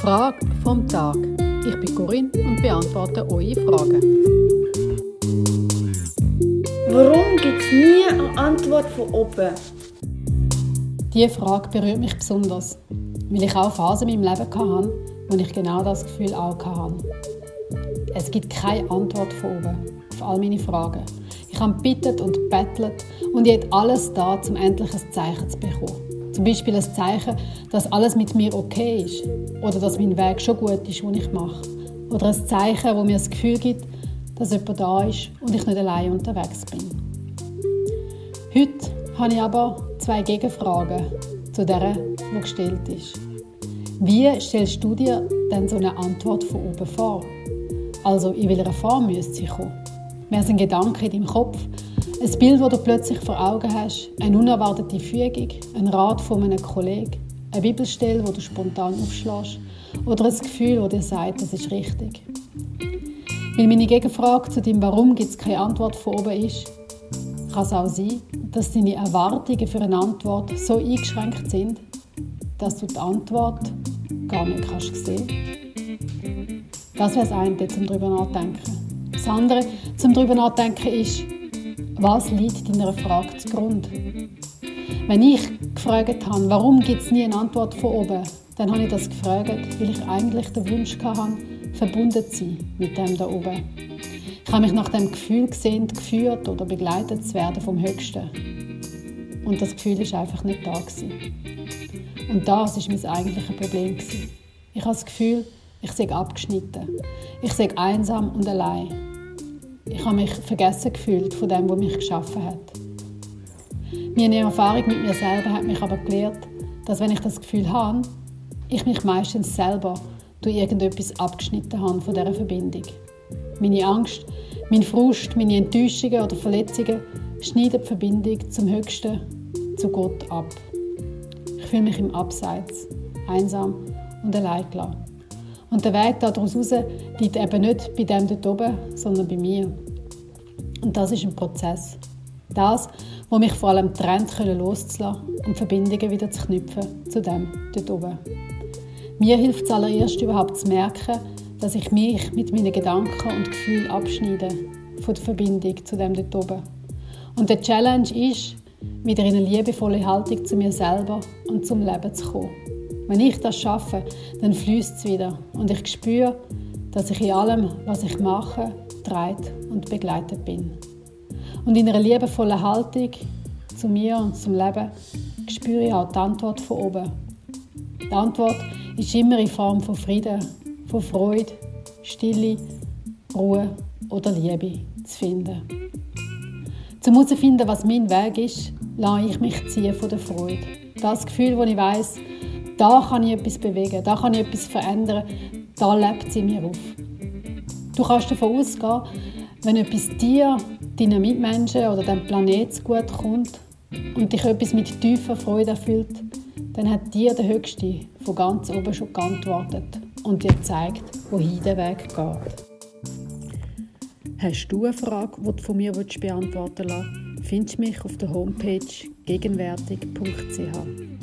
Frage vom Tag. Ich bin Corinne und beantworte eure Fragen. Warum gibt es nie eine Antwort von oben? Diese Frage berührt mich besonders, weil ich auch Phasen in meinem Leben hatte, wo ich genau das Gefühl auch hatte. Es gibt keine Antwort von oben auf all meine Fragen. Ich habe bittet und bettelt und ich alles da, um endlich ein Zeichen zu bekommen. Zum Beispiel ein Zeichen, dass alles mit mir okay ist oder dass mein Weg schon gut ist, den ich mache. Oder ein Zeichen, wo mir das Gefühl gibt, dass jemand da ist und ich nicht allein unterwegs bin. Heute habe ich aber zwei Gegenfragen zu der, die gestellt ist. Wie stellst du dir denn so eine Antwort von oben vor? Also in welcher Form müsste sie kommen? Wäre es ein Gedanke in deinem Kopf, ein Bild, das du plötzlich vor Augen hast, eine unerwartete Fügung, ein Rat von einem Kollegen, eine Bibelstelle, wo du spontan aufschlägst oder ein Gefühl, das dir sagt, das ist richtig. Weil meine Gegenfrage zu dem Warum gibt es keine Antwort von oben ist, kann es auch sein, dass deine Erwartungen für eine Antwort so eingeschränkt sind, dass du die Antwort gar nicht kannst sehen Das wäre das eine, zum darüber nachdenken. Das andere, zum darüber nachdenken, ist, was liegt deiner Frage zugrunde? Wenn ich gefragt habe, warum gibt es nie eine Antwort von oben, dann habe ich das gefragt, weil ich eigentlich den Wunsch hatte, verbunden zu sein mit dem da oben. Ich habe mich nach dem Gefühl gesehnt, geführt oder begleitet zu werden vom Höchsten. Und das Gefühl ist einfach nicht da gewesen. Und das ist mein eigentliches Problem gewesen. Ich habe das Gefühl, ich sei abgeschnitten. Ich sei einsam und allein. Ich habe mich vergessen gefühlt von dem, was mich geschaffen hat. Meine Erfahrung mit mir selber hat mich aber gelehrt, dass wenn ich das Gefühl habe, ich mich meistens selber durch irgendetwas abgeschnitten habe von dieser Verbindung. Meine Angst, mein Frust, meine Enttäuschungen oder Verletzungen schneiden die Verbindung zum Höchsten, zu Gott ab. Ich fühle mich im Abseits, einsam und allein gelassen. Und der Weg daraus raus liegt eben nicht bei dem dort oben, sondern bei mir. Und das ist ein Prozess. Das, wo mich vor allem trennt, loszulassen und Verbindungen wieder zu knüpfen zu dem dort oben. Mir hilft es allererst überhaupt zu merken, dass ich mich mit meinen Gedanken und Gefühlen abschneide von der Verbindung zu dem dort oben. Und der Challenge ist, wieder in eine liebevolle Haltung zu mir selber und zum Leben zu kommen. Wenn ich das schaffe, dann fließt es wieder und ich spüre, dass ich in allem, was ich mache, dreit und begleitet bin. Und in einer liebevollen Haltung zu mir und zum Leben spüre ich auch die Antwort von oben. Die Antwort ist immer in Form von Frieden, von Freude, Stille, Ruhe oder Liebe zu finden. Zum herauszufinden, was mein Weg ist, lasse ich mich ziehen von der Freude. Das Gefühl, wo ich weiß, da kann ich etwas bewegen, da kann ich etwas verändern, da lebt sie mir auf. Du kannst davon ausgehen, wenn etwas dir, deinen Mitmenschen oder dem Planet gut kommt und dich etwas mit tiefer Freude erfüllt, dann hat dir der Höchste von ganz oben schon geantwortet und dir gezeigt, wohin der Weg geht. Hast du eine Frage, die du von mir beantworten willst, findest du mich auf der Homepage gegenwärtig.ch.